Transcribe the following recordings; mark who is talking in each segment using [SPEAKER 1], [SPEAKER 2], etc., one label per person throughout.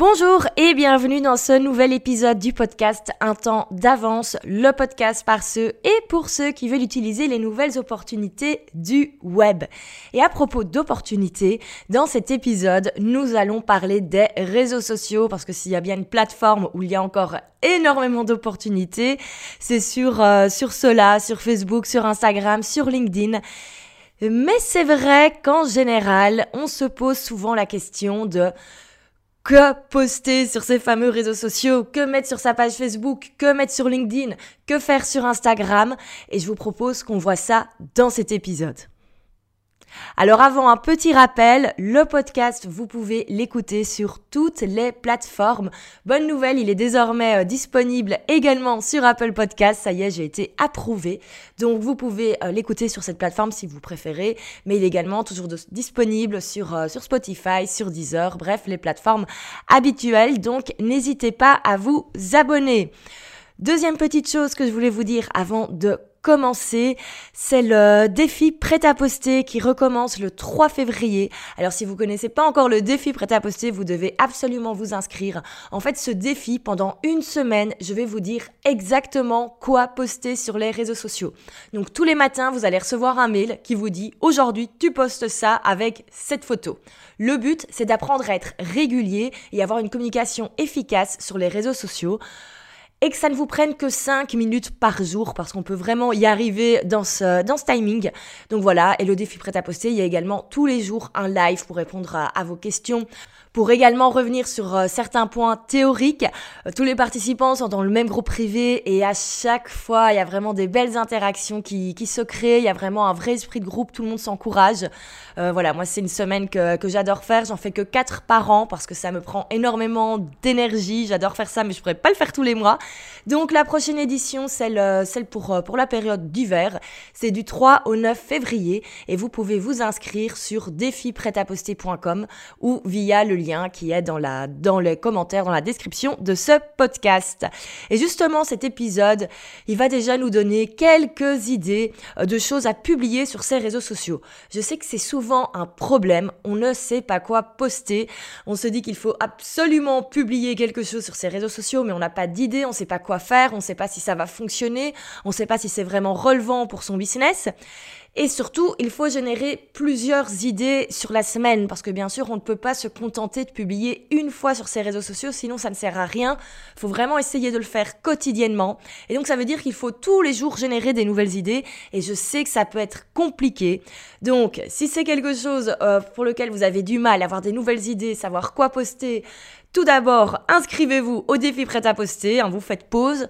[SPEAKER 1] Bonjour et bienvenue dans ce nouvel épisode du podcast Un temps d'avance, le podcast par ceux et pour ceux qui veulent utiliser les nouvelles opportunités du web. Et à propos d'opportunités, dans cet épisode, nous allons parler des réseaux sociaux parce que s'il y a bien une plateforme où il y a encore énormément d'opportunités, c'est sur, euh, sur cela, sur Facebook, sur Instagram, sur LinkedIn. Mais c'est vrai qu'en général, on se pose souvent la question de que poster sur ces fameux réseaux sociaux, que mettre sur sa page Facebook, que mettre sur LinkedIn, que faire sur Instagram. Et je vous propose qu'on voit ça dans cet épisode. Alors avant un petit rappel, le podcast, vous pouvez l'écouter sur toutes les plateformes. Bonne nouvelle, il est désormais euh, disponible également sur Apple Podcast. Ça y est, j'ai été approuvé. Donc vous pouvez euh, l'écouter sur cette plateforme si vous préférez, mais il est également toujours disponible sur, euh, sur Spotify, sur Deezer, bref, les plateformes habituelles. Donc n'hésitez pas à vous abonner. Deuxième petite chose que je voulais vous dire avant de commencer. C'est le défi prêt à poster qui recommence le 3 février. Alors si vous connaissez pas encore le défi prêt à poster, vous devez absolument vous inscrire. En fait, ce défi, pendant une semaine, je vais vous dire exactement quoi poster sur les réseaux sociaux. Donc tous les matins, vous allez recevoir un mail qui vous dit aujourd'hui, tu postes ça avec cette photo. Le but, c'est d'apprendre à être régulier et avoir une communication efficace sur les réseaux sociaux et que ça ne vous prenne que 5 minutes par jour parce qu'on peut vraiment y arriver dans ce, dans ce timing. Donc voilà, et le défi prêt à poster, il y a également tous les jours un live pour répondre à vos questions pour également revenir sur euh, certains points théoriques, euh, tous les participants sont dans le même groupe privé et à chaque fois, il y a vraiment des belles interactions qui, se créent, il y a vraiment un vrai esprit de groupe, tout le monde s'encourage. Euh, voilà, moi c'est une semaine que, j'adore faire, j'en fais que 4 par an parce que ça me prend énormément d'énergie, j'adore faire ça mais je pourrais pas le faire tous les mois. Donc la prochaine édition, celle, pour la période d'hiver, c'est du 3 au 9 février. Et vous pouvez vous inscrire sur défiprêtaposter.com ou via le lien qui est dans, la, dans les commentaires, dans la description de ce podcast. Et justement, cet épisode, il va déjà nous donner quelques idées euh, de choses à publier sur ces réseaux sociaux. Je sais que c'est souvent un problème, on ne sait pas quoi poster, on se dit qu'il faut absolument publier quelque chose sur ces réseaux sociaux, mais on n'a pas d'idée, on ne sait pas quoi faire, on ne sait pas si ça va fonctionner, on ne sait pas si c'est vraiment relevant pour son business. Et surtout, il faut générer plusieurs idées sur la semaine, parce que bien sûr, on ne peut pas se contenter de publier une fois sur ses réseaux sociaux, sinon ça ne sert à rien. Il faut vraiment essayer de le faire quotidiennement. Et donc ça veut dire qu'il faut tous les jours générer des nouvelles idées, et je sais que ça peut être compliqué. Donc, si c'est quelque chose euh, pour lequel vous avez du mal à avoir des nouvelles idées, savoir quoi poster, tout d'abord, inscrivez-vous au défi prêt à poster, hein, vous faites pause.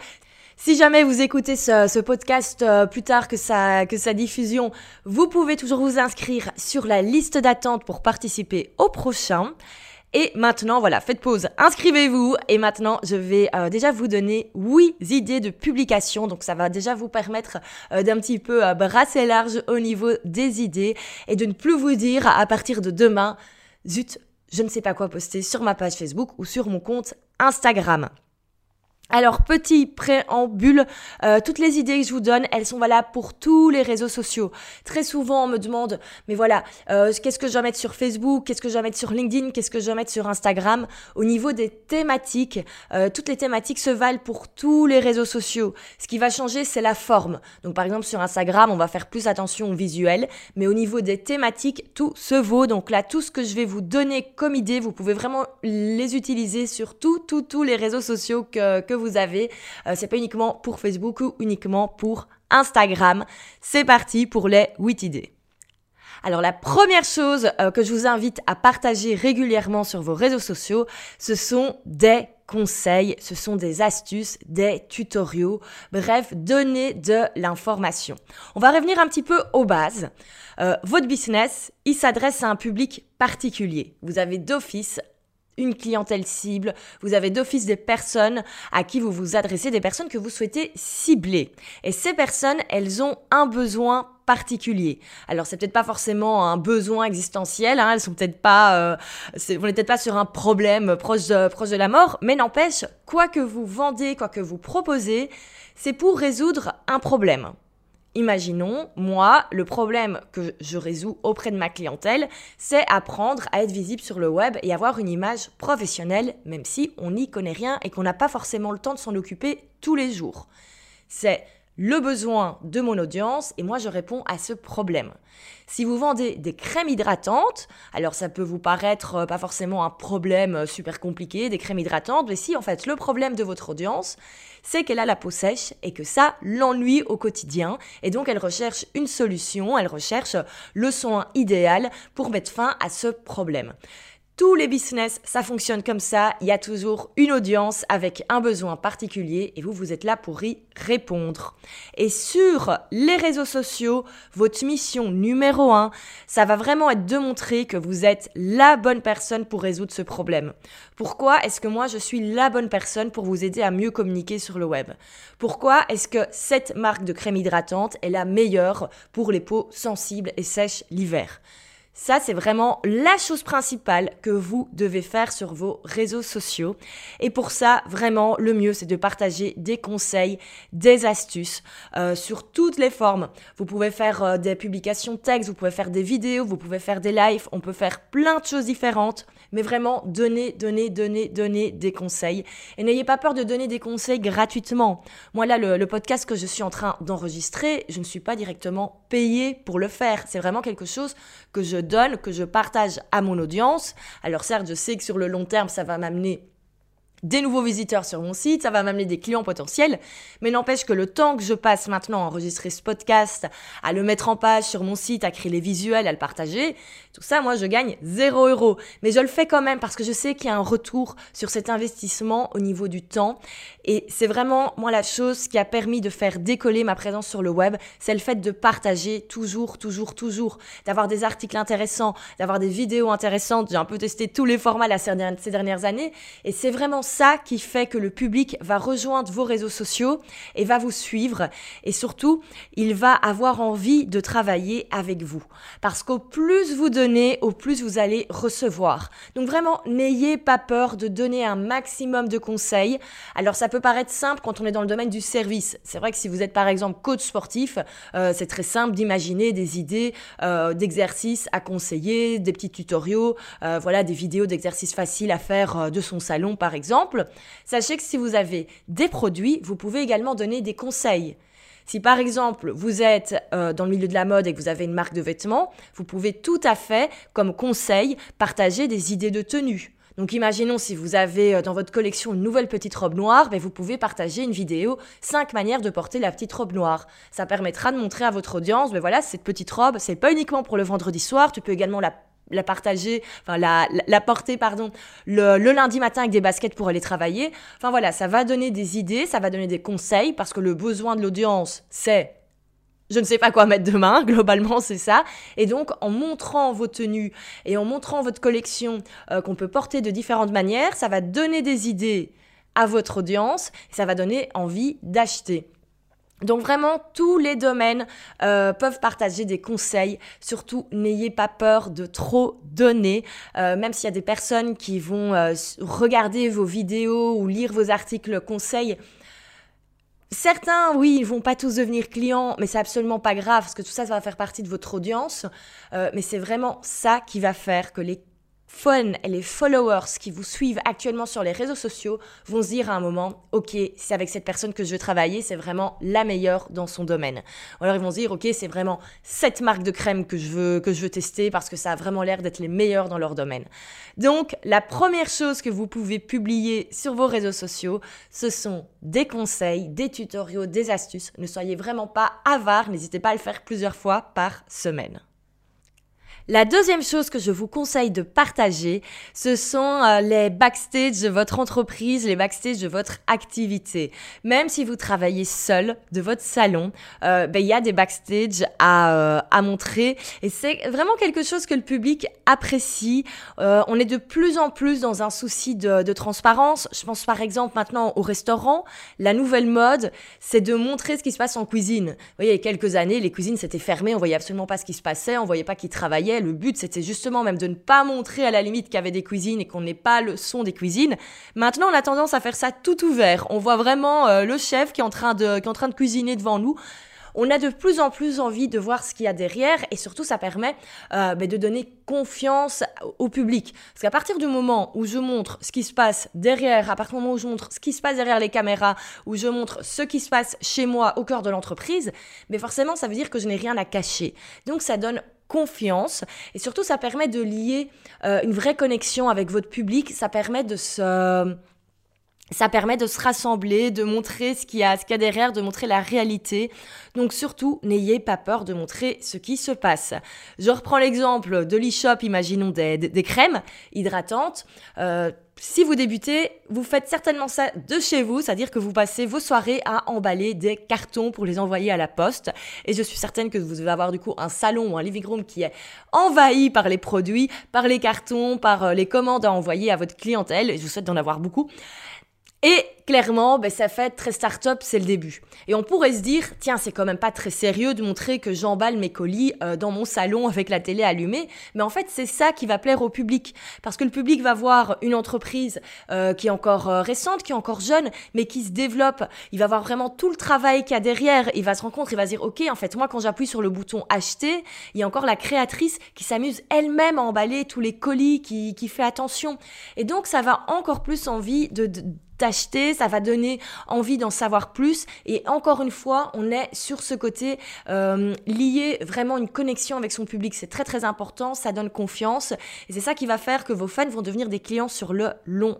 [SPEAKER 1] Si jamais vous écoutez ce, podcast euh, plus tard que sa, diffusion, vous pouvez toujours vous inscrire sur la liste d'attente pour participer au prochain. Et maintenant, voilà, faites pause, inscrivez-vous. Et maintenant, je vais euh, déjà vous donner huit idées de publication. Donc, ça va déjà vous permettre euh, d'un petit peu brasser large au niveau des idées et de ne plus vous dire à partir de demain, zut, je ne sais pas quoi poster sur ma page Facebook ou sur mon compte Instagram. Alors, petit préambule, euh, toutes les idées que je vous donne, elles sont valables pour tous les réseaux sociaux. Très souvent, on me demande, mais voilà, euh, qu'est-ce que je dois mettre sur Facebook, qu'est-ce que je dois mettre sur LinkedIn, qu'est-ce que je dois mettre sur Instagram? Au niveau des thématiques, euh, toutes les thématiques se valent pour tous les réseaux sociaux. Ce qui va changer, c'est la forme. Donc, par exemple, sur Instagram, on va faire plus attention au visuel, mais au niveau des thématiques, tout se vaut. Donc là, tout ce que je vais vous donner comme idée, vous pouvez vraiment les utiliser sur tous, tous, tous les réseaux sociaux que, que vous avez. Euh, c'est pas uniquement pour Facebook ou uniquement pour Instagram. C'est parti pour les 8 idées. Alors la première chose euh, que je vous invite à partager régulièrement sur vos réseaux sociaux, ce sont des conseils, ce sont des astuces, des tutoriaux, bref, donner de l'information. On va revenir un petit peu aux bases. Euh, votre business, il s'adresse à un public particulier. Vous avez d'office une clientèle cible, vous avez d'office des personnes à qui vous vous adressez, des personnes que vous souhaitez cibler. Et ces personnes, elles ont un besoin particulier. Alors c'est peut-être pas forcément un besoin existentiel, hein, elles sont peut-être pas, euh, peut-être pas sur un problème proche de la mort, mais n'empêche, quoi que vous vendez, quoi que vous proposez, c'est pour résoudre un problème. Imaginons, moi, le problème que je résous auprès de ma clientèle, c'est apprendre à être visible sur le web et avoir une image professionnelle, même si on n'y connaît rien et qu'on n'a pas forcément le temps de s'en occuper tous les jours. C'est le besoin de mon audience et moi je réponds à ce problème. Si vous vendez des crèmes hydratantes, alors ça peut vous paraître euh, pas forcément un problème euh, super compliqué, des crèmes hydratantes, mais si en fait le problème de votre audience, c'est qu'elle a la peau sèche et que ça l'ennuie au quotidien et donc elle recherche une solution, elle recherche le soin idéal pour mettre fin à ce problème. Tous les business, ça fonctionne comme ça. Il y a toujours une audience avec un besoin particulier et vous, vous êtes là pour y répondre. Et sur les réseaux sociaux, votre mission numéro un, ça va vraiment être de montrer que vous êtes la bonne personne pour résoudre ce problème. Pourquoi est-ce que moi, je suis la bonne personne pour vous aider à mieux communiquer sur le web? Pourquoi est-ce que cette marque de crème hydratante est la meilleure pour les peaux sensibles et sèches l'hiver? Ça, c'est vraiment la chose principale que vous devez faire sur vos réseaux sociaux. Et pour ça, vraiment, le mieux, c'est de partager des conseils, des astuces euh, sur toutes les formes. Vous pouvez faire euh, des publications texte, vous pouvez faire des vidéos, vous pouvez faire des lives, on peut faire plein de choses différentes. Mais vraiment, donnez, donnez, donnez, donnez des conseils. Et n'ayez pas peur de donner des conseils gratuitement. Moi, là, le, le podcast que je suis en train d'enregistrer, je ne suis pas directement payée pour le faire. C'est vraiment quelque chose que je que je partage à mon audience. Alors certes, je sais que sur le long terme, ça va m'amener des nouveaux visiteurs sur mon site, ça va m'amener des clients potentiels, mais n'empêche que le temps que je passe maintenant à enregistrer ce podcast, à le mettre en page sur mon site, à créer les visuels, à le partager, tout ça, moi, je gagne 0 euros. Mais je le fais quand même parce que je sais qu'il y a un retour sur cet investissement au niveau du temps. Et c'est vraiment, moi, la chose qui a permis de faire décoller ma présence sur le web, c'est le fait de partager toujours, toujours, toujours, d'avoir des articles intéressants, d'avoir des vidéos intéressantes. J'ai un peu testé tous les formats ces dernières années. Et c'est vraiment ça qui fait que le public va rejoindre vos réseaux sociaux et va vous suivre. Et surtout, il va avoir envie de travailler avec vous. Parce qu'au plus vous donnez, au plus vous allez recevoir. Donc vraiment, n'ayez pas peur de donner un maximum de conseils. Alors ça peut paraître simple quand on est dans le domaine du service. C'est vrai que si vous êtes par exemple coach sportif, euh, c'est très simple d'imaginer des idées euh, d'exercices à conseiller, des petits tutoriaux, euh, voilà, des vidéos d'exercices faciles à faire de son salon par exemple. Sachez que si vous avez des produits, vous pouvez également donner des conseils. Si par exemple vous êtes euh, dans le milieu de la mode et que vous avez une marque de vêtements, vous pouvez tout à fait, comme conseil, partager des idées de tenue. Donc imaginons si vous avez euh, dans votre collection une nouvelle petite robe noire, ben vous pouvez partager une vidéo 5 manières de porter la petite robe noire. Ça permettra de montrer à votre audience, ben voilà, cette petite robe, c'est pas uniquement pour le vendredi soir, tu peux également la la partager, enfin la, la, porter pardon, le, le, lundi matin avec des baskets pour aller travailler. Enfin voilà, ça va donner des idées, ça va donner des conseils parce que le besoin de l'audience, c'est je ne sais pas quoi mettre demain, globalement c'est ça. Et donc en montrant vos tenues et en montrant votre collection euh, qu'on peut porter de différentes manières, ça va donner des idées à votre audience et ça va donner envie d'acheter. Donc vraiment, tous les domaines euh, peuvent partager des conseils. Surtout, n'ayez pas peur de trop donner. Euh, même s'il y a des personnes qui vont euh, regarder vos vidéos ou lire vos articles conseils, Certains, oui, ils vont pas tous devenir clients, mais c'est absolument pas grave parce que tout ça, ça va faire partie de votre audience. mais c'est vraiment ça qui va faire que les fun les followers qui vous suivent actuellement sur les réseaux sociaux vont se dire à un moment, ok, c'est avec cette personne que je veux travailler, c'est vraiment la meilleure dans son domaine. Ou alors ils vont se dire, ok, c'est vraiment cette marque de crème que je veux que je veux tester parce que ça a vraiment l'air d'être les meilleurs dans leur domaine. Donc la première chose que vous pouvez publier sur vos réseaux sociaux, ce sont des conseils, des tutoriaux, des astuces. Ne soyez vraiment pas avare, n'hésitez pas à le faire plusieurs fois par semaine. La deuxième chose que je vous conseille de partager, ce sont euh, les backstage de votre entreprise, les backstage de votre activité. Même si vous travaillez seul de votre salon, euh, ben, il y a des backstage à, euh, à montrer et c'est vraiment quelque chose que le public apprécie. on est de plus en plus dans un souci de, de transparence. Je pense par exemple maintenant au restaurant. La nouvelle mode, c'est de montrer ce qui se passe en cuisine. Vous voyez, il y a quelques années, les cuisines s'étaient fermées, on voyait absolument pas ce qui se passait, on voyait pas qui travaillait le but, c'était justement même de ne pas montrer à la limite qu'il y avait des cuisines et qu'on n'ait pas le son des cuisines. Maintenant, on a tendance à faire ça tout ouvert. On voit vraiment euh, le chef qui est, en train de, qui est en train de cuisiner devant nous. on a de plus en plus envie de voir ce qu'il y a derrière et surtout ça permet euh, ben, de donner confiance au public. Parce qu'à partir du moment où je montre ce qui se passe derrière, à partir du moment où je montre ce qui se passe derrière les caméras, où je montre ce qui se passe chez moi au cœur de l'entreprise, mais forcément ça veut dire que je n'ai rien à cacher. Donc ça donne confiance. Et surtout ça permet de lier euh, une vraie connexion avec votre public, ça permet de se ça permet de se rassembler, de montrer ce qu'il y a, ce qu'il y a derrière, de montrer la réalité. Donc surtout, n'ayez pas peur de montrer ce qui se passe. Je reprends l'exemple de l'e-shop, imaginons des, crèmes hydratantes. Euh, si vous débutez, vous faites certainement ça de chez vous, c'est-à-dire que vous passez vos soirées à emballer des cartons pour les envoyer à la poste. Et je suis certaine que vous allez avoir du coup un salon ou un living room qui est envahi par les produits, par les cartons, par euh, les commandes à envoyer à votre clientèle. Je vous souhaite d'en avoir beaucoup. Et clairement, ben, ça fait très start-up, c'est le début. Et on pourrait se dire, tiens, c'est quand même pas très sérieux de montrer que j'emballe mes colis euh, dans mon salon avec la télé allumée. Mais en fait, c'est ça qui va plaire au public. Parce que le public va voir une entreprise euh, qui est encore euh, récente, qui est encore jeune, mais qui se développe. Il va voir vraiment tout le travail qu'il y a derrière. Il va se rendre compte, il va se dire, OK, en fait, moi, quand j'appuie sur le bouton acheter, il y a encore la créatrice qui s'amuse elle-même à emballer tous les colis, qui, qui fait attention. Et donc, ça va encore plus envie de, de d'acheter, ça va donner envie d'en savoir plus. Et encore une fois, on est sur ce côté euh, lié vraiment une connexion avec son public. C'est très très important, ça donne confiance. Et c'est ça qui va faire que vos fans vont devenir des clients sur le long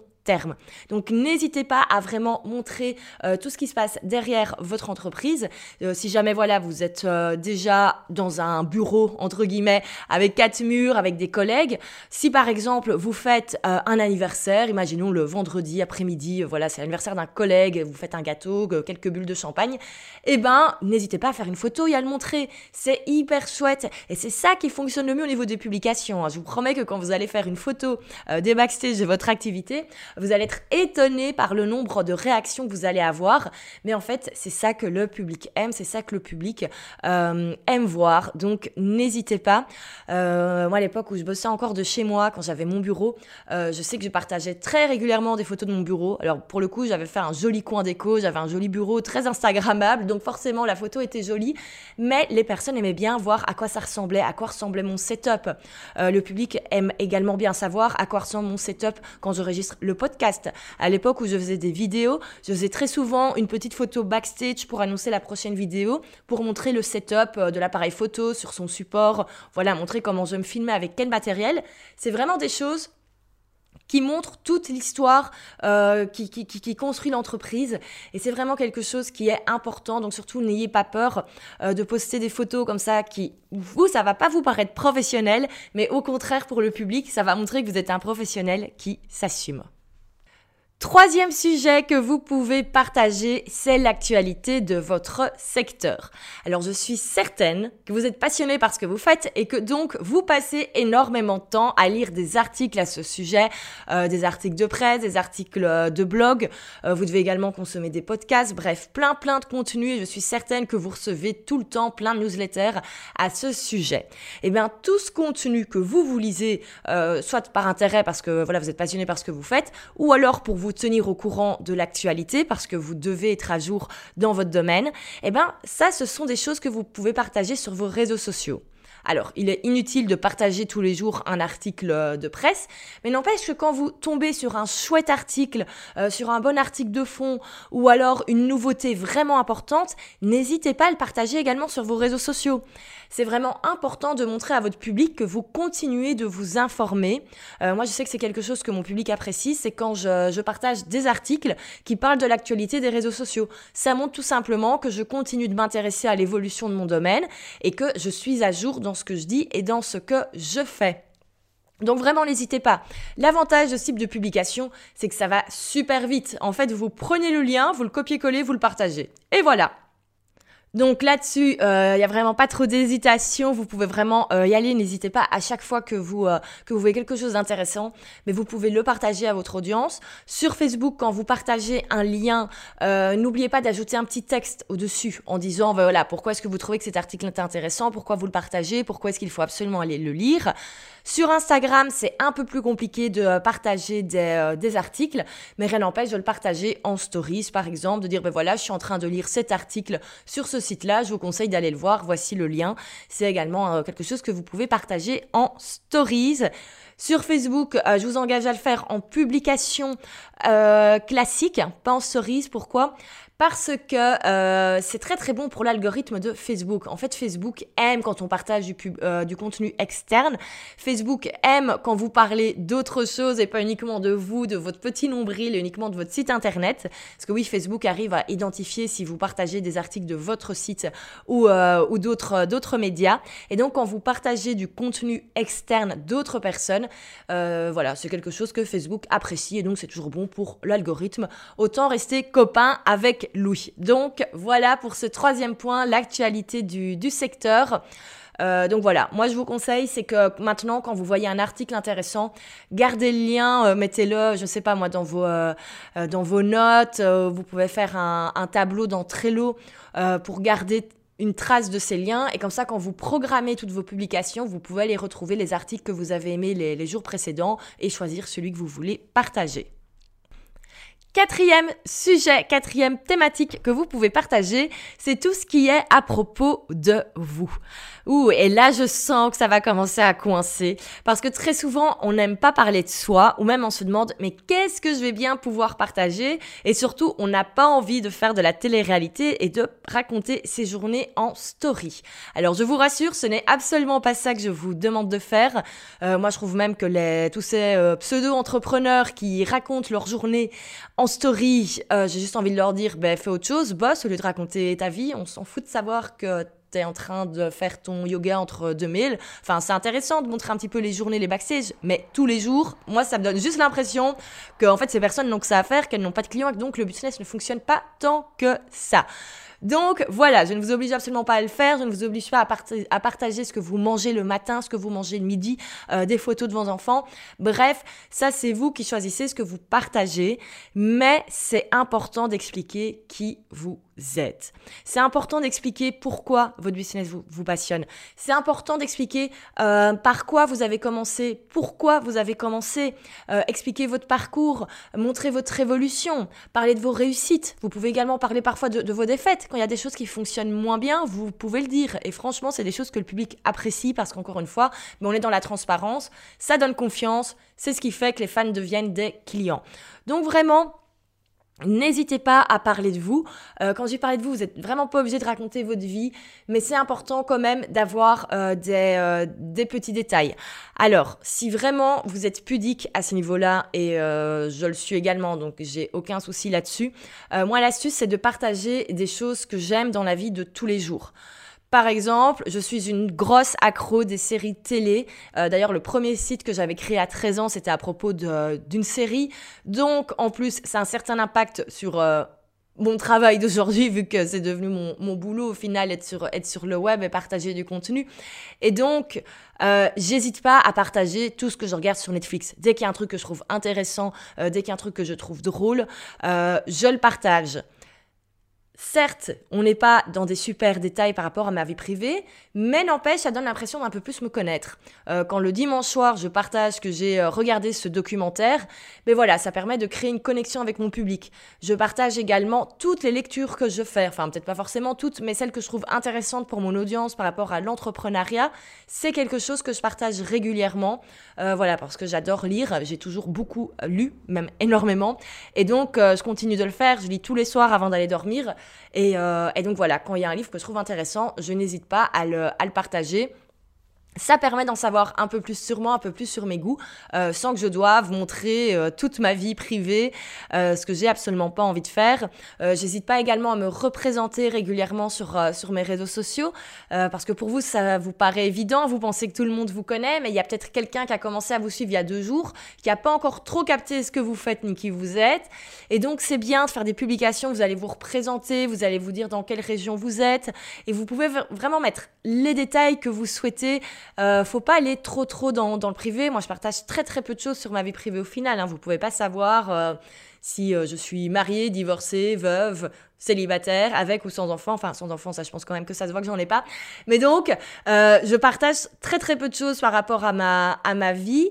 [SPEAKER 1] Donc n'hésitez pas à vraiment montrer euh, tout ce qui se passe derrière votre entreprise. Euh, si jamais voilà, vous êtes euh, déjà dans un bureau entre guillemets avec quatre murs avec des collègues, si par exemple vous faites un anniversaire, imaginons le vendredi après-midi, voilà, c'est l'anniversaire d'un collègue, vous faites un gâteau, quelques bulles de champagne, eh ben n'hésitez pas à faire une photo et à le montrer. C'est hyper chouette et c'est ça qui fonctionne le mieux au niveau des publications. Hein. Je vous promets que quand vous allez faire une photo des backstage de votre activité, vous allez être étonné par le nombre de réactions que vous allez avoir. Mais en fait, c'est ça que le public aime, c'est ça que le public euh, aime voir. Donc, n'hésitez pas. Euh, moi, à l'époque où je bossais encore de chez moi, quand j'avais mon bureau, euh, je sais que je partageais très régulièrement des photos de mon bureau. Alors, pour le coup, j'avais fait un joli coin déco, j'avais un joli bureau très Instagrammable. Donc, forcément, la photo était jolie. Mais les personnes aimaient bien voir à quoi ça ressemblait, à quoi ressemblait mon setup. le public aime également bien savoir à quoi ressemble mon setup quand j'enregistre le podcast. À l'époque où je faisais des vidéos, je faisais très souvent une petite photo backstage pour annoncer la prochaine vidéo, pour montrer le setup euh, de l'appareil photo sur son support, voilà, montrer comment je me filmais avec quel matériel. C'est vraiment des choses qui montre toute l'histoire euh, qui, construit l'entreprise. Et c'est vraiment quelque chose qui est important. Donc surtout, n'ayez pas peur euh, de poster des photos comme ça qui, vous, ça va pas vous paraître professionnel, mais au contraire pour le public, ça va montrer que vous êtes un professionnel qui s'assume. Troisième sujet que vous pouvez partager, c'est l'actualité de votre secteur. Alors je suis certaine que vous êtes passionné par ce que vous faites et que donc vous passez énormément de temps à lire des articles à ce sujet, euh, des articles de presse, des articles euh, de blog. Euh, vous devez également consommer des podcasts, bref, plein plein de contenu et je suis certaine que vous recevez tout le temps plein de newsletters à ce sujet. Et eh bien tout ce contenu que vous vous lisez, soit par intérêt parce que voilà vous êtes passionné par ce que vous faites, ou alors pour vous tenir au courant de l'actualité parce que vous devez être à jour dans votre domaine, eh ben ça ce sont des choses que vous pouvez partager sur vos réseaux sociaux. Alors, il est inutile de partager tous les jours un article euh, de presse, mais n'empêche que quand vous tombez sur un chouette article, euh, sur un bon article de fond, ou alors une nouveauté vraiment importante, n'hésitez pas à le partager également sur vos réseaux sociaux. C'est vraiment important de montrer à votre public que vous continuez de vous informer. Euh, moi, je sais que c'est quelque chose que mon public apprécie, c'est quand je, je partage des articles qui parlent de l'actualité des réseaux sociaux. Ça montre tout simplement que je continue de m'intéresser à l'évolution de mon domaine et que je suis à jour dans ce que je dis et dans ce que je fais. Donc vraiment, n'hésitez pas. L'avantage de ce type de publication, c'est que ça va super vite. En fait, vous prenez le lien, vous le copiez-collez, vous le partagez. Et voilà, donc là-dessus, il euh, n'y a vraiment pas trop d'hésitation. Vous pouvez vraiment euh, y aller. N'hésitez pas à chaque fois que vous euh, que vous voyez quelque chose d'intéressant, mais vous pouvez le partager à votre audience. Sur Facebook, quand vous partagez un lien, n'oubliez pas d'ajouter un petit texte au-dessus en disant voilà pourquoi est-ce que vous trouvez que cet article est intéressant, pourquoi vous le partagez, pourquoi est-ce qu'il faut absolument aller le lire? Sur Instagram, c'est un peu plus compliqué de partager des, des articles, mais rien n'empêche de le partager en stories, par exemple, de dire, ben voilà, je suis en train de lire cet article sur ce site-là, je vous conseille d'aller le voir, voici le lien. C'est également quelque chose que vous pouvez partager en stories. Sur Facebook, euh, je vous engage à le faire en publication euh, classique, pas en stories. Pourquoi? Parce que euh, c'est très très bon pour l'algorithme de Facebook. En fait, Facebook aime quand on partage du, euh, du contenu externe. Facebook aime quand vous parlez d'autres choses et pas uniquement de vous, de votre petit nombril, uniquement de votre site internet. Parce que oui, Facebook arrive à identifier si vous partagez des articles de votre site ou, euh, ou d'autres d'autres médias. Et donc, quand vous partagez du contenu externe d'autres personnes, voilà, c'est quelque chose que Facebook apprécie et donc c'est toujours bon pour l'algorithme. Autant rester copain avec Louis. Donc voilà pour ce troisième point, l'actualité du, secteur. Euh, donc voilà, moi je vous conseille, c'est que maintenant quand vous voyez un article intéressant, gardez le lien, euh, mettez-le, je sais pas moi, dans vos, euh, dans vos notes. vous pouvez faire un, tableau dans Trello pour garder une trace de ces liens. Et comme ça, quand vous programmez toutes vos publications, vous pouvez aller retrouver les articles que vous avez aimés les jours précédents et choisir celui que vous voulez partager. Quatrième sujet, quatrième thématique que vous pouvez partager, c'est tout ce qui est à propos de vous. Ouh, et là je sens que ça va commencer à coincer parce que très souvent on n'aime pas parler de soi ou même on se demande mais qu'est-ce que je vais bien pouvoir partager? Et surtout on n'a pas envie de faire de la télé-réalité et de raconter ses journées en story. Alors je vous rassure, ce n'est absolument pas ça que je vous demande de faire. Euh, moi je trouve même que tous ces euh, pseudo-entrepreneurs qui racontent leur journée en story, euh, j'ai juste envie de leur dire, ben, fais autre chose, boss, au lieu de raconter ta vie. On s'en fout de savoir que tu es en train de faire ton yoga entre 2000. Enfin, c'est intéressant de montrer un petit peu les journées, les backstage, mais tous les jours, moi, ça me donne juste l'impression que, fait, ces personnes n'ont que ça à faire, qu'elles n'ont pas de clients et que donc le business ne fonctionne pas tant que ça. Donc voilà, je ne vous oblige absolument pas à le faire, je ne vous oblige pas à, partager ce que vous mangez le matin, ce que vous mangez le midi, euh, des photos de vos enfants. Bref, ça c'est vous qui choisissez ce que vous partagez, mais c'est important d'expliquer qui vous êtes. C'est important d'expliquer pourquoi votre business vous, passionne. C'est important d'expliquer euh, par quoi vous avez commencé, pourquoi vous avez commencé, euh, expliquer votre parcours, montrer votre évolution, parler de vos réussites. Vous pouvez également parler parfois de, vos défaites. Quand il y a des choses qui fonctionnent moins bien, vous pouvez le dire. Et franchement, c'est des choses que le public apprécie parce qu'encore une fois, mais on est dans la transparence, ça donne confiance, c'est ce qui fait que les fans deviennent des clients. Donc vraiment, N'hésitez pas à parler de vous. Euh, quand j'ai parlé de vous, vous n'êtes vraiment pas obligé de raconter votre vie, mais c'est important quand même d'avoir euh, des, euh, des, petits détails. Alors, si vraiment vous êtes pudique à ce niveau-là, et je le suis également, donc j'ai aucun souci là-dessus, moi l'astuce c'est de partager des choses que j'aime dans la vie de tous les jours. Par exemple, je suis une grosse accro des séries télé. Euh, d'ailleurs, le premier site que j'avais créé à 13 ans, c'était à propos d'une série. Donc, en plus, ça a un certain impact sur euh, mon travail d'aujourd'hui, vu que c'est devenu mon, boulot au final, être sur, être sur le web et partager du contenu. Et donc, euh, j'hésite pas à partager tout ce que je regarde sur Netflix. Dès qu'il y a un truc que je trouve intéressant, dès qu'il y a un truc que je trouve drôle, je le partage. Certes, on n'est pas dans des super détails par rapport à ma vie privée, mais n'empêche, ça donne l'impression d'un peu plus me connaître. Euh, quand le dimanche soir, je partage que j'ai euh, regardé ce documentaire, mais voilà, ça permet de créer une connexion avec mon public. Je partage également toutes les lectures que je fais, enfin peut-être pas forcément toutes, mais celles que je trouve intéressantes pour mon audience par rapport à l'entrepreneuriat. C'est quelque chose que je partage régulièrement, euh, voilà, parce que j'adore lire, j'ai toujours beaucoup lu, même énormément, et donc je continue de le faire, je lis tous les soirs avant d'aller dormir. Euh, et, donc voilà, quand il y a un livre que je trouve intéressant, je n'hésite pas à le, à le partager ça permet d'en savoir un peu plus sur moi, un peu plus sur mes goûts, euh, sans que je doive montrer euh, toute ma vie privée, euh, ce que j'ai absolument pas envie de faire. J'hésite pas également à me représenter régulièrement sur, sur mes réseaux sociaux, parce que pour vous, ça vous paraît évident, vous pensez que tout le monde vous connaît, mais il y a peut-être quelqu'un qui a commencé à vous suivre il y a deux jours, qui a pas encore trop capté ce que vous faites ni qui vous êtes. Et donc, c'est bien de faire des publications, vous allez vous représenter, vous allez vous dire dans quelle région vous êtes, et vous pouvez vraiment mettre les détails que vous souhaitez. Euh, faut pas aller trop trop dans, dans, le privé. Moi, je partage très très peu de choses sur ma vie privée au final. Hein. Vous pouvez pas savoir. Euh, si je suis mariée, divorcée, veuve, célibataire, avec ou sans enfant. Enfin, sans enfant, ça, je pense quand même que ça se voit que j'en ai pas. Mais donc, je partage très très peu de choses par rapport à ma, à ma vie.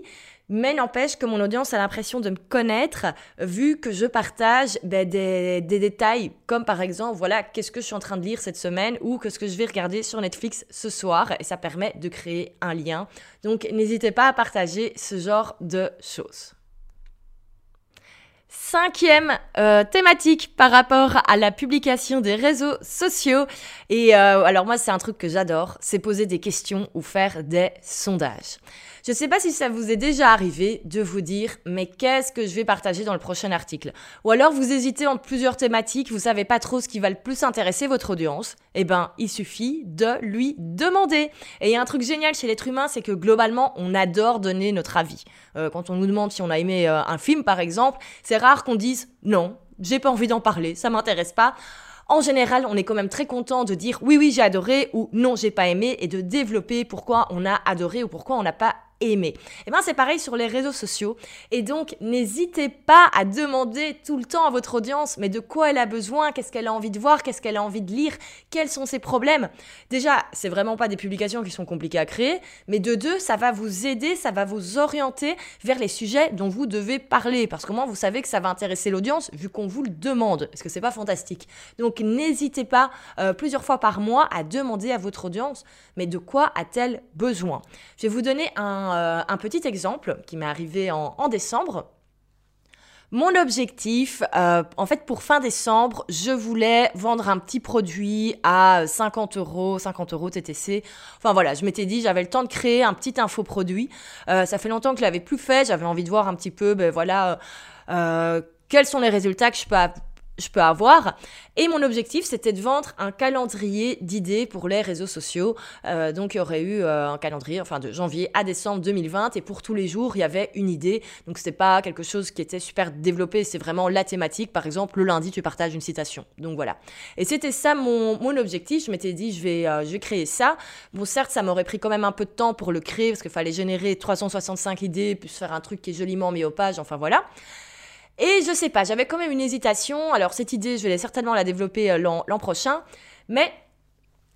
[SPEAKER 1] Mais n'empêche que mon audience a l'impression de me connaître vu que je partage des, des, détails comme par exemple, voilà, qu'est-ce que je suis en train de lire cette semaine ou qu'est-ce que je vais regarder sur Netflix ce soir et ça permet de créer un lien. Donc n'hésitez pas à partager ce genre de choses. Cinquième euh, thématique par rapport à la publication des réseaux sociaux. Et euh, alors moi, c'est un truc que j'adore, c'est poser des questions ou faire des sondages. Je ne sais pas si ça vous est déjà arrivé de vous dire mais qu'est-ce que je vais partager dans le prochain article? Ou alors vous hésitez entre plusieurs thématiques, vous savez pas trop ce qui va le plus intéresser votre audience. Eh ben, il suffit de lui demander. Et il y a un truc génial chez l'être humain, c'est que globalement, on adore donner notre avis. Euh, quand on nous demande si on a aimé euh, un film par exemple, c'est rare qu'on dise non, j'ai pas envie d'en parler, ça m'intéresse pas en général, on est quand même très content de dire oui, oui, j'ai adoré ou non, j'ai pas aimé et de développer pourquoi on a adoré ou pourquoi on n'a pas aimé. Et eh bien c'est pareil sur les réseaux sociaux. Et donc n'hésitez pas à demander tout le temps à votre audience mais de quoi elle a besoin, qu'est-ce qu'elle a envie de voir, qu'est-ce qu'elle a envie de lire, quels sont ses problèmes. Déjà, c'est vraiment pas des publications qui sont compliquées à créer, mais de deux, ça va vous aider, ça va vous orienter vers les sujets dont vous devez parler parce que moi vous savez que ça va intéresser l'audience vu qu'on vous le demande. Est-ce que c'est pas fantastique Donc n'hésitez pas euh, plusieurs fois par mois à demander à votre audience mais de quoi a-t-elle besoin? Je vais vous donner un euh, un, petit exemple qui m'est arrivé en, décembre. Mon objectif, euh, en fait, pour fin décembre, je voulais vendre un petit produit à 50 euros, 50 euros TTC. Enfin voilà, je m'étais dit, j'avais le temps de créer un petit infoproduit. Euh, ça fait longtemps que je l'avais plus fait. J'avais envie de voir un petit peu, ben voilà, quels sont les résultats que je peux je peux avoir. Et mon objectif, c'était de vendre un calendrier d'idées pour les réseaux sociaux. Euh, donc, il y aurait eu euh, un calendrier, enfin, de janvier à décembre 2020. Et pour tous les jours, il y avait une idée. Donc, c'était pas quelque chose qui était super développé. C'est vraiment la thématique. Par exemple, le lundi, tu partages une citation. Donc, voilà. Et c'était ça mon, mon, objectif. Je m'étais dit, je vais, euh, je vais créer ça. Bon, certes, ça m'aurait pris quand même un peu de temps pour le créer parce qu'il fallait générer 365 idées, puis faire un truc qui est joliment mis aux pages. Enfin, voilà. Et je sais pas, j'avais quand même une hésitation. Alors cette idée, je vais certainement la développer euh, l'an prochain. Mais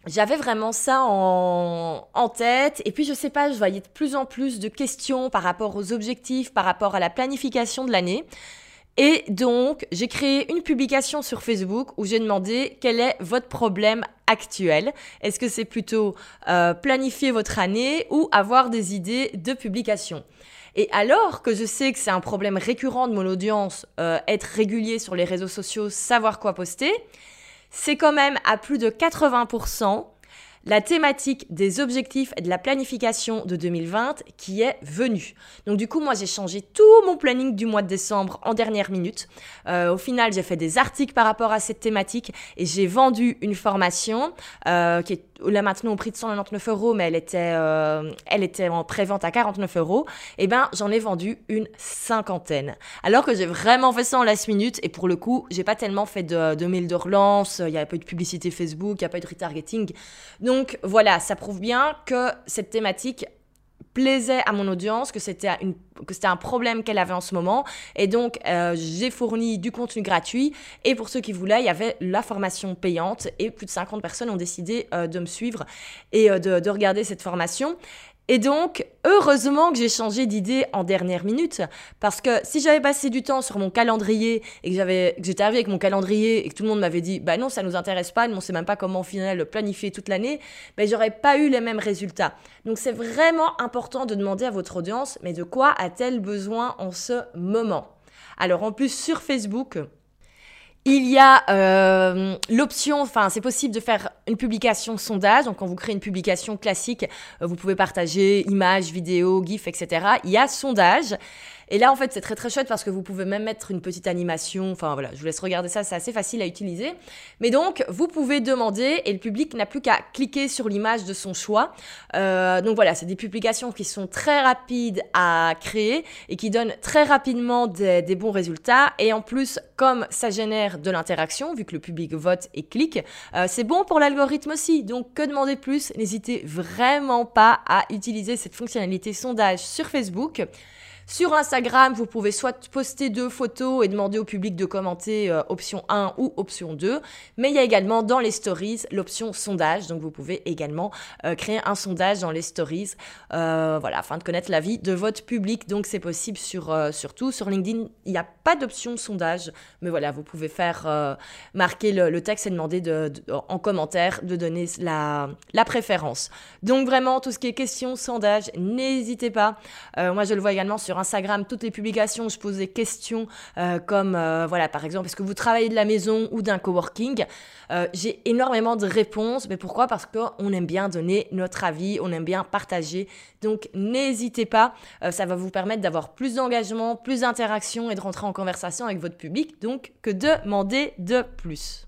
[SPEAKER 1] j'avais vraiment ça en, tête. Et puis je sais pas, je voyais de plus en plus de questions par rapport aux objectifs, par rapport à la planification de l'année. Et donc, j'ai créé une publication sur Facebook où j'ai demandé quel est votre problème actuel. Est-ce que c'est plutôt euh, planifier votre année ou avoir des idées de publication? Et alors que je sais que c'est un problème récurrent de mon audience, euh, être régulier sur les réseaux sociaux, savoir quoi poster, c'est quand même à plus de 80% la thématique des objectifs et de la planification de 2020 qui est venue. Donc du coup, moi, j'ai changé tout mon planning du mois de décembre en dernière minute. Euh, au final, j'ai fait des articles par rapport à cette thématique et j'ai vendu une formation euh, qui est là maintenant au prix de 199 euros, mais elle était, euh, elle était en pré-vente à 49 euros. Eh ben, j'en ai vendu une cinquantaine. Alors que j'ai vraiment fait ça en last minute et pour le coup, j'ai pas tellement fait de, de mails de relance, il y a pas eu de publicité Facebook, il y a pas eu de retargeting. Donc voilà, ça prouve bien que cette thématique plaisait à mon audience, que c'était un problème qu'elle avait en ce moment. Et donc, euh, j'ai fourni du contenu gratuit. Et pour ceux qui voulaient, il y avait la formation payante. Et plus de 50 personnes ont décidé euh, de me suivre et euh, de, regarder cette formation. Et donc, heureusement que j'ai changé d'idée en dernière minute, parce que si j'avais passé du temps sur mon calendrier et que j'avais, j'étais arrivé avec mon calendrier et que tout le monde m'avait dit, bah non, ça nous intéresse pas, nous on sait même pas comment au final planifier toute l'année, ben j'aurais pas eu les mêmes résultats. Donc c'est vraiment important de demander à votre audience, mais de quoi a-t-elle besoin en ce moment? Alors en plus sur Facebook, il y a euh, l'option, enfin c'est possible de faire une publication sondage. Donc quand vous créez une publication classique, euh, vous pouvez partager images, vidéos, gifs, etc. Il y a sondage. Et là, en fait, c'est très très chouette parce que vous pouvez même mettre une petite animation. Enfin voilà, je vous laisse regarder ça, c'est assez facile à utiliser. Mais donc, vous pouvez demander et le public n'a plus qu'à cliquer sur l'image de son choix. Euh, donc voilà, c'est des publications qui sont très rapides à créer et qui donnent très rapidement des, bons résultats. Et en plus, comme ça génère de l'interaction, vu que le public vote et clique, euh, c'est bon pour l'algorithme aussi. Donc, que demander plus? N'hésitez vraiment pas à utiliser cette fonctionnalité sondage sur Facebook. Sur Instagram, vous pouvez soit poster deux photos et demander au public de commenter euh, option 1 ou option 2, mais il y a également dans les stories l'option sondage, donc vous pouvez également euh, créer un sondage dans les stories, euh, voilà, afin de connaître l'avis de votre public, donc c'est possible sur, surtout sur LinkedIn, il n'y a pas d'option sondage, mais voilà, vous pouvez faire marquer le, texte et demander de, en commentaire de donner la, la préférence. Donc vraiment, tout ce qui est question, sondage, n'hésitez pas. moi, je le vois également sur Instagram, toutes les publications, je pose des questions euh, comme, euh, voilà, par exemple, est-ce que vous travaillez de la maison ou d'un coworking? Euh, J'ai énormément de réponses, mais pourquoi? Parce qu'on aime bien donner notre avis, on aime bien partager. Donc n'hésitez pas, ça va vous permettre d'avoir plus d'engagement, plus d'interaction et de rentrer en conversation avec votre public, donc que demander de plus?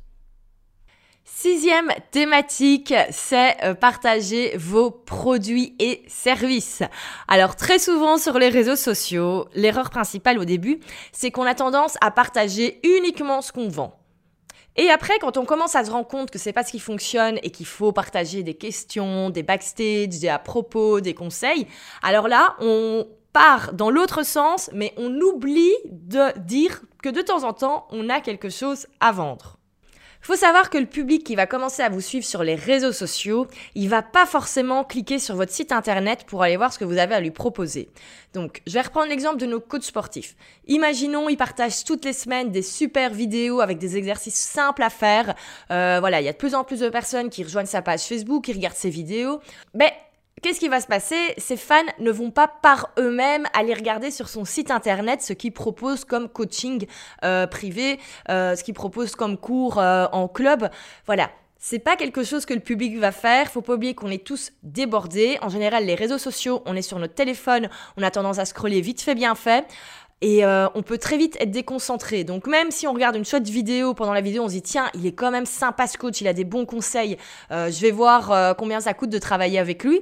[SPEAKER 1] Sixième thématique, c'est euh, partager vos produits et services. Alors très souvent sur les réseaux sociaux, l'erreur principale au début, c'est qu'on a tendance à partager uniquement ce qu'on vend. Et après, quand on commence à se rendre compte que c'est pas ce qui fonctionne et qu'il faut partager des questions, des backstage, des à propos, des conseils, alors là, on part dans l'autre sens, mais on oublie de dire que de temps en temps, on a quelque chose à vendre. Il faut savoir que le public qui va commencer à vous suivre sur les réseaux sociaux, il va pas forcément cliquer sur votre site internet pour aller voir ce que vous avez à lui proposer. Donc, je vais reprendre l'exemple de nos coachs sportifs. Imaginons, ils partagent toutes les semaines des super vidéos avec des exercices simples à faire. Euh, voilà, il y a de plus en plus de personnes qui rejoignent sa page Facebook, qui regardent ses vidéos. Mais Qu'est-ce qui va se passer? Ces fans ne vont pas par eux-mêmes aller regarder sur son site internet ce qu'il propose comme coaching euh, privé, euh, ce qu'il propose comme cours euh, en club. Voilà. C'est pas quelque chose que le public va faire. Faut pas oublier qu'on est tous débordés. En général, les réseaux sociaux, on est sur notre téléphone, on a tendance à scroller vite fait, bien fait. Et on peut très vite être déconcentré. Donc même si on regarde une chouette vidéo, pendant la vidéo on se dit tiens, il est quand même sympa ce coach, il a des bons conseils, je vais voir combien ça coûte de travailler avec lui.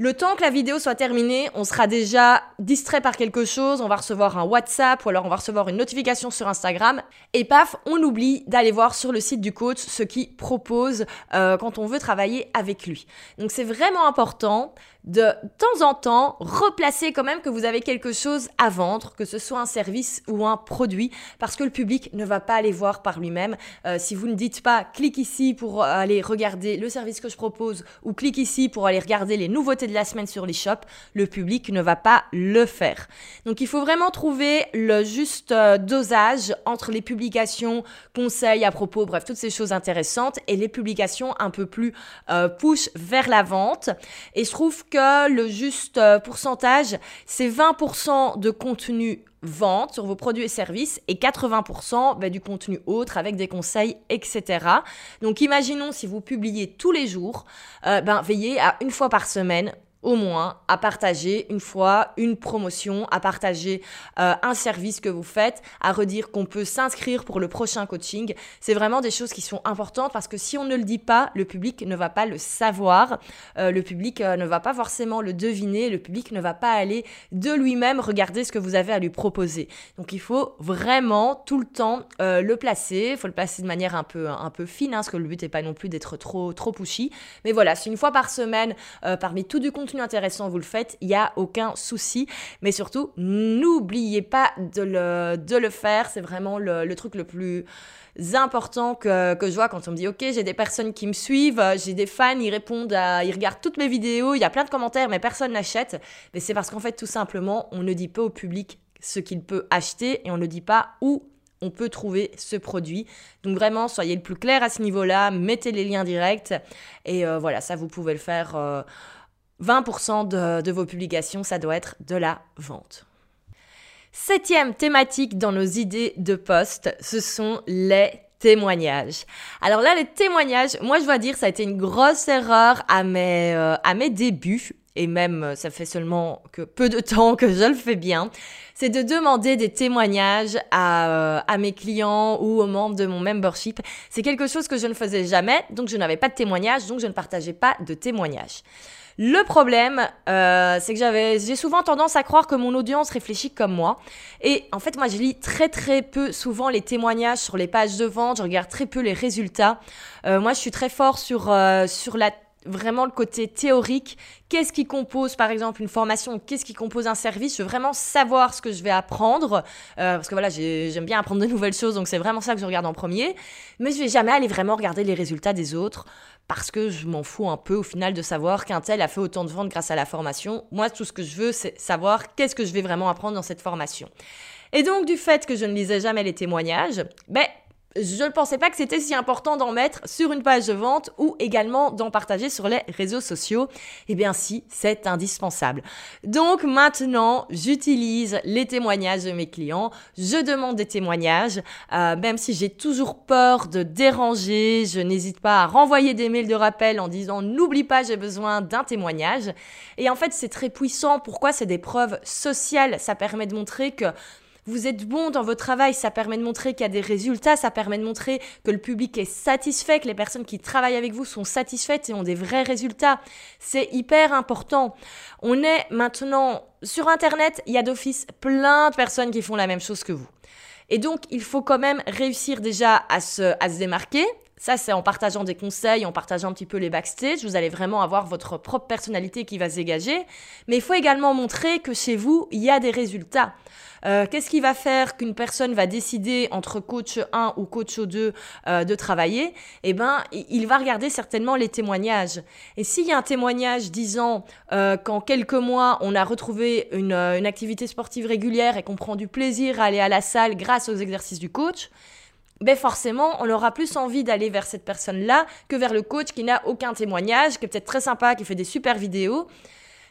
[SPEAKER 1] Le temps que la vidéo soit terminée, on sera déjà distrait par quelque chose, on va recevoir un WhatsApp ou alors on va recevoir une notification sur Instagram et paf, on oublie d'aller voir sur le site du coach ce qu'il propose euh, quand on veut travailler avec lui. Donc c'est vraiment important de temps en temps replacer quand même que vous avez quelque chose à vendre, que ce soit un service ou un produit, parce que le public ne va pas aller voir par lui-même. Euh, si vous ne dites pas clique ici pour aller regarder le service que je propose ou clique ici pour aller regarder les nouveautés de la semaine sur les shops, le public ne va pas le faire. Donc il faut vraiment trouver le juste euh, dosage entre les publications, conseils à propos, bref, toutes ces choses intéressantes et les publications un peu plus euh, push vers la vente. Et je trouve que le juste euh, pourcentage, c'est 20% de contenu vente sur vos produits et services et 80% bah, du contenu autre avec des conseils, etc. Donc imaginons si vous publiez tous les jours, euh, ben, veillez à une fois par semaine au moins à partager une fois une promotion, à partager euh, un service que vous faites, à redire qu'on peut s'inscrire pour le prochain coaching. C'est vraiment des choses qui sont importantes parce que si on ne le dit pas, le public ne va pas le savoir, euh, le public euh, ne va pas forcément le deviner, le public ne va pas aller de lui-même regarder ce que vous avez à lui proposer. Donc il faut vraiment tout le temps le placer, il faut le placer de manière un peu, un peu fine, hein, parce que le but n'est pas non plus d'être trop, trop pushy. Mais voilà, c'est une fois par semaine, parmi tout du contenu intéressant, vous le faites, il n'y a aucun souci. Mais surtout, n'oubliez pas de le, de le faire. C'est vraiment le, truc le plus important que, que, je vois quand on me dit ok j'ai des personnes qui me suivent j'ai des fans ils répondent à, ils regardent toutes mes vidéos il y a plein de commentaires mais personne n'achète mais c'est parce qu'en fait tout simplement on ne dit pas au public ce qu'il peut acheter et on ne dit pas où on peut trouver ce produit. Donc vraiment, soyez le plus clair à ce niveau-là, mettez les liens directs et euh, voilà, ça vous pouvez le faire. Euh, 20% de, vos publications, ça doit être de la vente. Septième thématique dans nos idées de poste, ce sont les témoignages. Alors là, les témoignages, moi je dois dire, ça a été une grosse erreur à mes, euh, à mes débuts, et même euh, ça fait seulement que peu de temps que je le fais bien, c'est de demander des témoignages à, euh, à mes clients ou aux membres de mon membership. C'est quelque chose que je ne faisais jamais, donc je n'avais pas de témoignages, donc je ne partageais pas de témoignages. Le problème, euh, c'est que j'avais, j'ai souvent tendance à croire que mon audience réfléchit comme moi. Et en fait, moi, je lis très très peu souvent les témoignages sur les pages de vente. Je regarde très peu les résultats. Euh, moi, je suis très fort sur euh, sur la vraiment le côté théorique. Qu'est-ce qui compose, par exemple, une formation? Qu'est-ce qui compose un service? Je veux vraiment savoir ce que je vais apprendre. Euh, parce que voilà, j'aime bien apprendre de nouvelles choses, donc c'est vraiment ça que je regarde en premier. Mais je vais jamais aller vraiment regarder les résultats des autres parce que je m'en fous un peu au final de savoir qu'un tel a fait autant de ventes grâce à la formation. Moi, tout ce que je veux, c'est savoir qu'est-ce que je vais vraiment apprendre dans cette formation. Et donc, du fait que je ne lisais jamais les témoignages, ben, je ne pensais pas que c'était si important d'en mettre sur une page de vente ou également d'en partager sur les réseaux sociaux. Eh bien si, c'est indispensable. Donc maintenant, j'utilise les témoignages de mes clients, je demande des témoignages, euh, même si j'ai toujours peur de déranger, je n'hésite pas à renvoyer des mails de rappel en disant n'oublie pas, j'ai besoin d'un témoignage. Et en fait, c'est très puissant. Pourquoi? C'est des preuves sociales. Ça permet de montrer que vous êtes bon dans votre travail, ça permet de montrer qu'il y a des résultats, ça permet de montrer que le public est satisfait, que les personnes qui travaillent avec vous sont satisfaites et ont des vrais résultats. C'est hyper important. On est maintenant sur Internet, il y a d'office plein de personnes qui font la même chose que vous. Et donc, il faut quand même réussir déjà à se, à se démarquer. Ça, c'est en partageant des conseils, en partageant un petit peu les backstage. Vous allez vraiment avoir votre propre personnalité qui va se dégager. Mais il faut également montrer que chez vous, il y a des résultats. Euh, qu'est-ce qui va faire qu'une personne va décider entre coach 1 ou coach 2 euh, de travailler? Eh ben, il va regarder certainement les témoignages. Et s'il y a un témoignage disant euh, qu'en quelques mois, on a retrouvé une, une activité sportive régulière et qu'on prend du plaisir à aller à la salle grâce aux exercices du coach, ben forcément, on aura plus envie d'aller vers cette personne-là que vers le coach qui n'a aucun témoignage, qui est peut-être très sympa, qui fait des super vidéos,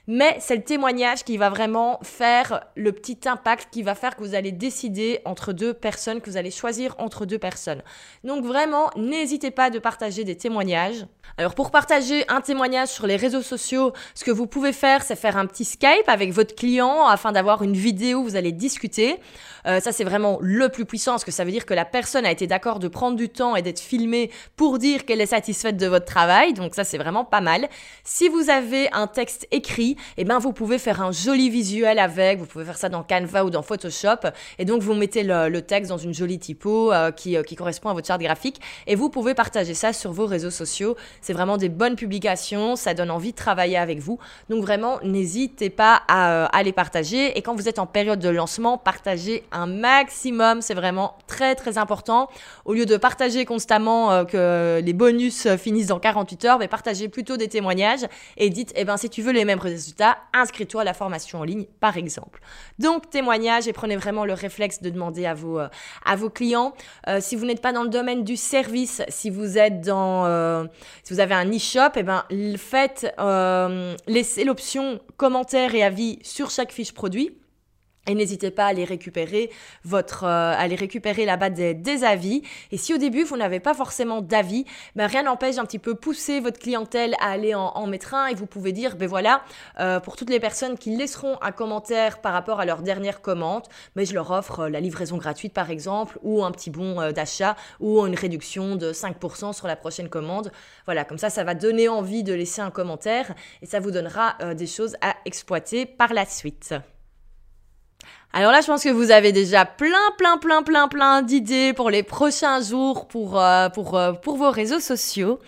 [SPEAKER 1] mais c'est le témoignage qui va vraiment faire le petit impact qui va faire que vous allez décider entre deux personnes, que vous allez choisir entre deux personnes. Donc vraiment, n'hésitez pas de partager des témoignages. Alors pour partager un témoignage sur les réseaux sociaux, ce que vous pouvez faire, c'est faire un petit Skype avec votre client afin d'avoir une vidéo où vous allez discuter. Euh, ça, c'est vraiment le plus puissant parce que ça veut dire que la personne a été d'accord de prendre du temps et d'être filmée pour dire qu'elle est satisfaite de votre travail. Donc ça, c'est vraiment pas mal. Si vous avez un texte écrit, eh ben vous pouvez faire un joli visuel avec, vous pouvez faire ça dans Canva ou dans Photoshop, et donc vous mettez le, texte dans une jolie typo euh, qui, euh, qui correspond à votre charte graphique, et vous pouvez partager ça sur vos réseaux sociaux. C'est vraiment des bonnes publications, ça donne envie de travailler avec vous. Donc vraiment, n'hésitez pas à, euh, les partager, et quand vous êtes en période de lancement, partagez un maximum, c'est vraiment très très important. Au lieu de partager constamment que les bonus finissent dans 48 heures, mais partagez plutôt des témoignages. Et dites, eh ben si tu veux les mêmes résultats, inscris-toi à la formation en ligne, par exemple. Donc, témoignage et prenez vraiment le réflexe de demander à vos, euh, clients. Euh, si vous n'êtes pas dans le domaine du service, si vous êtes dans, euh, si vous avez un e-shop, eh ben, laissez l'option commentaires et avis sur chaque fiche produit. Et n'hésitez pas à aller récupérer votre, euh, à aller récupérer là-bas des, des, avis. Et si au début vous n'avez pas forcément d'avis, ben rien n'empêche un petit peu pousser votre clientèle à aller en, en mettre un. Et vous pouvez dire, ben voilà, euh, pour toutes les personnes qui laisseront un commentaire par rapport à leur dernière commande, mais ben je leur offre euh, la livraison gratuite par exemple, ou un petit bon euh, d'achat, ou une réduction de 5% sur la prochaine commande. Voilà, comme ça, ça va donner envie de laisser un commentaire et ça vous donnera euh, des choses à exploiter par la suite. Alors là, je pense que vous avez déjà plein, plein, plein, plein, plein d'idées pour les prochains jours, pour, euh, pour, euh, pour vos réseaux sociaux.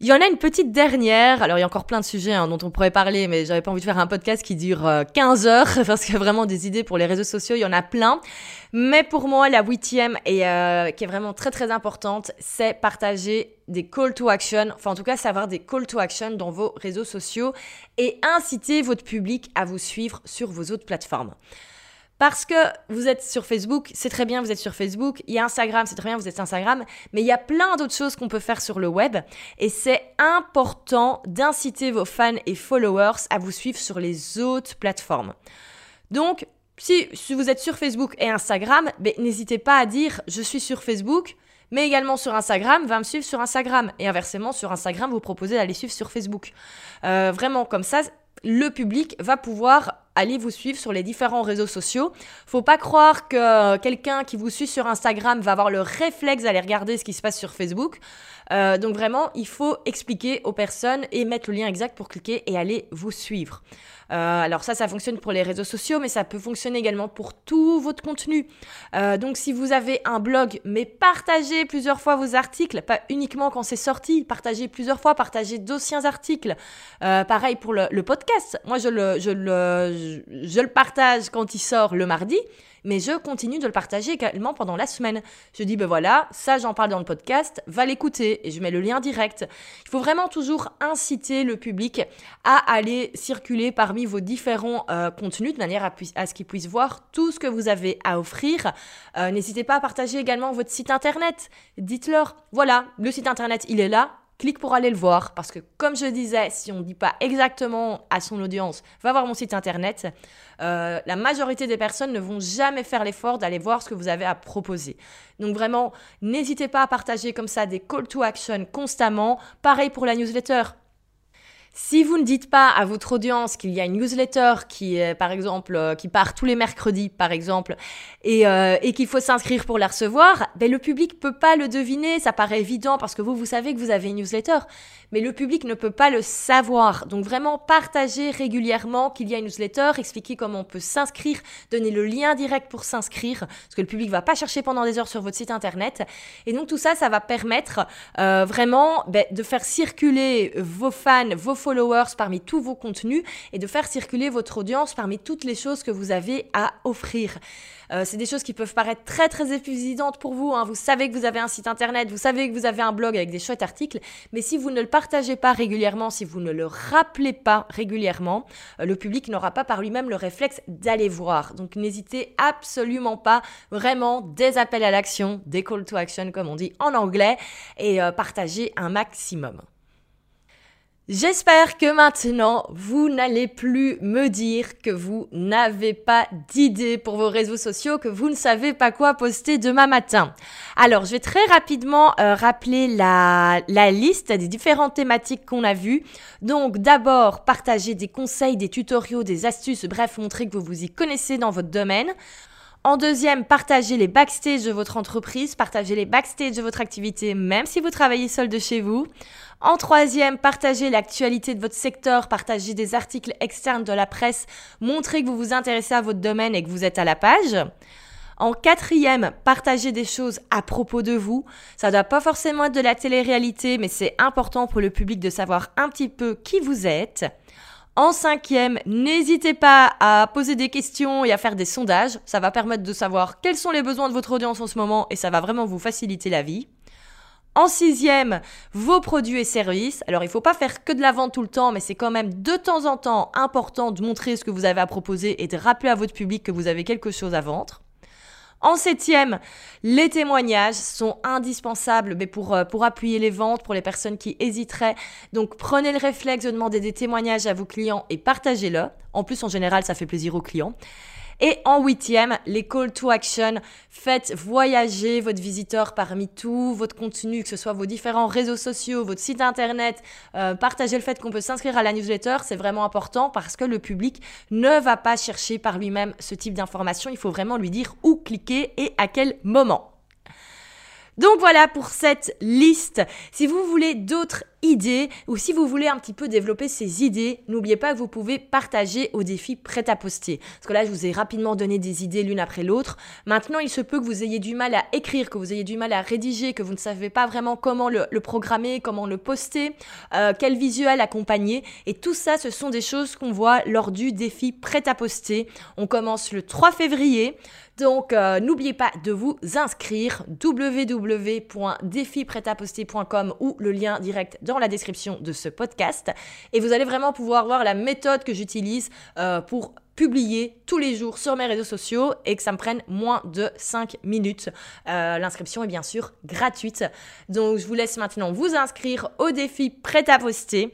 [SPEAKER 1] Il y en a une petite dernière. Alors, il y a encore plein de sujets hein, dont on pourrait parler, mais j'avais pas envie de faire un podcast qui dure 15 euh, heures parce a vraiment des idées pour les réseaux sociaux. Il y en a plein. Mais pour moi, la huitième et euh, qui est vraiment très très importante, c'est partager des call to action. Enfin, en tout cas, savoir des call to action dans vos réseaux sociaux et inciter votre public à vous suivre sur vos autres plateformes. Parce que vous êtes sur Facebook, c'est très bien, vous êtes sur Facebook. Il y a Instagram, c'est très bien, vous êtes sur Instagram. Mais il y a plein d'autres choses qu'on peut faire sur le web. Et c'est important d'inciter vos fans et followers à vous suivre sur les autres plateformes. Donc, si, vous êtes sur Facebook et Instagram, ben, n'hésitez pas à dire je suis sur Facebook, mais également sur Instagram, va me suivre sur Instagram. Et inversement, sur Instagram, vous proposez d'aller suivre sur Facebook. Euh, vraiment, comme ça, le public va pouvoir aller vous suivre sur les différents réseaux sociaux. Faut pas croire que quelqu'un qui vous suit sur Instagram va avoir le réflexe d'aller regarder ce qui se passe sur Facebook. Euh, donc vraiment, il faut expliquer aux personnes et mettre le lien exact pour cliquer et aller vous suivre. Euh, alors ça, ça fonctionne pour les réseaux sociaux, mais ça peut fonctionner également pour tout votre contenu. Euh, donc si vous avez un blog, mais partagez plusieurs fois vos articles, pas uniquement quand c'est sorti, partagez plusieurs fois, partagez d'anciens articles. pareil pour le, podcast. Moi, je, le, je le partage quand il sort le mardi mais je continue de le partager également pendant la semaine. Je dis, ben voilà, ça j'en parle dans le podcast, va l'écouter et je mets le lien direct. Il faut vraiment toujours inciter le public à aller circuler parmi vos différents euh, contenus de manière à, ce qu'ils puissent voir tout ce que vous avez à offrir. Euh, n'hésitez pas à partager également votre site internet. Dites-leur, voilà, le site internet, il est là, clique pour aller le voir. Parce que comme je disais, si on ne dit pas exactement à son audience, va voir mon site internet, euh, la majorité des personnes ne vont jamais faire l'effort d'aller voir ce que vous avez à proposer. Donc vraiment, n'hésitez pas à partager comme ça des call to action constamment. Pareil pour la newsletter. Si vous ne dites pas à votre audience qu'il y a une newsletter qui, est, par exemple, euh, qui part tous les mercredis, par exemple, et, euh, et qu'il faut s'inscrire pour la recevoir, ben le public peut pas le deviner. Ça paraît évident parce que vous, vous savez que vous avez une newsletter, mais le public ne peut pas le savoir. Donc vraiment, partagez régulièrement qu'il y a une newsletter, expliquez comment on peut s'inscrire, donner le lien direct pour s'inscrire, parce que le public va pas chercher pendant des heures sur votre site internet. Et donc tout ça, ça va permettre euh, vraiment ben, de faire circuler vos fans, vos followers parmi tous vos contenus et de faire circuler votre audience parmi toutes les choses que vous avez à offrir. Euh, c'est des choses qui peuvent paraître très très épuisantes pour vous. Hein. Vous savez que vous avez un site internet, vous savez que vous avez un blog avec des chouettes articles, mais si vous ne le partagez pas régulièrement, si vous ne le rappelez pas régulièrement, euh, le public n'aura pas par lui-même le réflexe d'aller voir. Donc n'hésitez absolument pas, vraiment des appels à l'action, des call to action comme on dit en anglais, et euh, partagez un maximum. J'espère que maintenant, vous n'allez plus me dire que vous n'avez pas d'idée pour vos réseaux sociaux, que vous ne savez pas quoi poster demain matin. Alors, je vais très rapidement euh, rappeler la, la liste des différentes thématiques qu'on a vues. Donc, d'abord, partager des conseils, des tutoriaux, des astuces, bref, montrer que vous vous y connaissez dans votre domaine. En deuxième, partagez les backstage de votre entreprise, partagez les backstage de votre activité, même si vous travaillez seul de chez vous. En troisième, partagez l'actualité de votre secteur, partagez des articles externes de la presse, montrez que vous vous intéressez à votre domaine et que vous êtes à la page. En quatrième, partagez des choses à propos de vous. Ça doit pas forcément être de la télé-réalité, mais c'est important pour le public de savoir un petit peu qui vous êtes. En cinquième, n'hésitez pas à poser des questions et à faire des sondages. Ça va permettre de savoir quels sont les besoins de votre audience en ce moment et ça va vraiment vous faciliter la vie. En sixième, vos produits et services. Alors, il ne faut pas faire que de la vente tout le temps, mais c'est quand même de temps en temps important de montrer ce que vous avez à proposer et de rappeler à votre public que vous avez quelque chose à vendre. En septième, les témoignages sont indispensables mais pour, euh, pour appuyer les ventes, pour les personnes qui hésiteraient. Donc prenez le réflexe de demander des témoignages à vos clients et partagez-le. En plus, en général, ça fait plaisir aux clients. Et en huitième, les call to action. Faites voyager votre visiteur parmi tout votre contenu, que ce soit vos différents réseaux sociaux, votre site internet. Euh, partagez le fait qu'on peut s'inscrire à la newsletter. C'est vraiment important parce que le public ne va pas chercher par lui-même ce type d'information. Il faut vraiment lui dire où cliquer et à quel moment. Donc voilà pour cette liste. Si vous voulez d'autres idées ou si vous voulez un petit peu développer ces idées, n'oubliez pas que vous pouvez partager au défi prêt à poster. Parce que là, je vous ai rapidement donné des idées l'une après l'autre. Maintenant, il se peut que vous ayez du mal à écrire, que vous ayez du mal à rédiger, que vous ne savez pas vraiment comment le, programmer, comment le poster, euh, quel visuel accompagner. Et tout ça, ce sont des choses qu'on voit lors du défi prêt à poster. On commence le 3 février. Donc, euh, n'oubliez pas de vous inscrire www.défiprêtaposter.com ou le lien direct dans la description de ce podcast. Et vous allez vraiment pouvoir voir la méthode que j'utilise euh, pour publier tous les jours sur mes réseaux sociaux et que ça me prenne moins de 5 minutes. Euh, l'inscription est bien sûr gratuite. Donc je vous laisse maintenant vous inscrire au défi prêt à poster.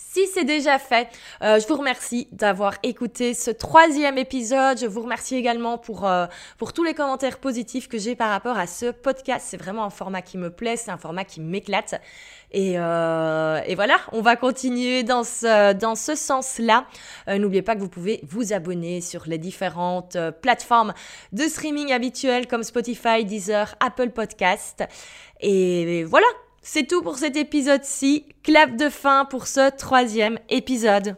[SPEAKER 1] Si c'est déjà fait, euh, je vous remercie d'avoir écouté ce troisième épisode. Je vous remercie également pour, euh, pour tous les commentaires positifs que j'ai par rapport à ce podcast. C'est vraiment un format qui me plaît, c'est un format qui m'éclate. Et, euh, et, voilà, on va continuer dans ce, dans ce sens-là. N'oubliez pas que vous pouvez vous abonner sur les différentes plateformes de streaming habituelles comme Spotify, Deezer, Apple Podcast. Et voilà, c'est tout pour cet épisode-ci. Clap de fin pour ce troisième épisode.